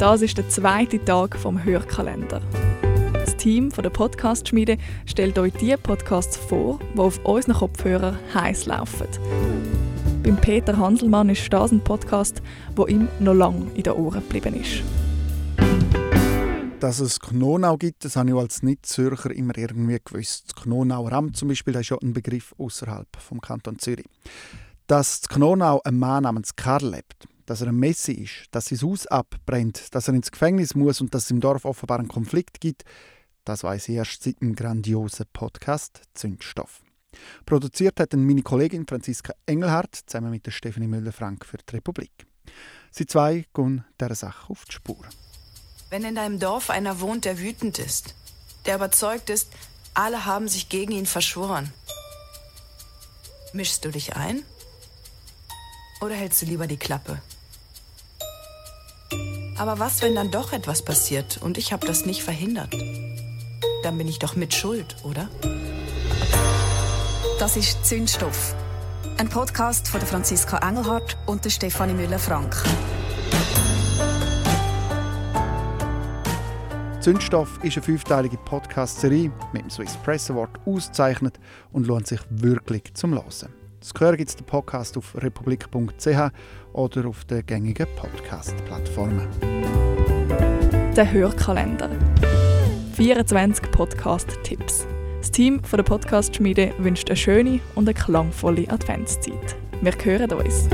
Das ist der zweite Tag vom Hörkalender. Das Team von der Podcast-Schmiede stellt euch die Podcasts vor, die auf unseren Kopfhörern heiß laufen. Beim Peter Hanselmann ist das ein Podcast, der ihm noch lange in den Ohren geblieben ist. Dass es Knonau gibt, das habe ich als Nicht-Zürcher immer irgendwie gewusst. Das Knonauer Amt zum Beispiel das ist ja ein Begriff außerhalb vom Kanton Zürich. Dass in Knonau ein Mann namens Karl lebt, dass er ein Messi ist, dass sein Haus abbrennt, dass er ins Gefängnis muss und dass es im Dorf offenbar einen Konflikt gibt, das weiß ich erst seit dem grandiosen Podcast Zündstoff. Produziert hat meine Kollegin Franziska Engelhardt zusammen mit der Stefanie Müller-Frank für die Republik. Sie zwei gehen dieser Sache auf die Spur. Wenn in deinem Dorf einer wohnt, der wütend ist, der überzeugt ist, alle haben sich gegen ihn verschworen, mischst du dich ein? Oder hältst du lieber die Klappe? Aber was, wenn dann doch etwas passiert und ich habe das nicht verhindert? Dann bin ich doch mit Schuld, oder? Das ist Zündstoff. Ein Podcast von der Franziska Engelhardt und der Stefanie Müller-Frank. Zündstoff ist eine fünfteilige Podcast-Serie mit dem Swiss Press Award ausgezeichnet und lohnt sich wirklich zum Hören. Das Gehör gibt es den Podcast auf republik.ch oder auf den gängigen Podcast-Plattformen. Der Hörkalender. 24 Podcast-Tipps. Das Team von der Podcast-Schmiede wünscht eine schöne und eine klangvolle Adventszeit. Wir hören uns.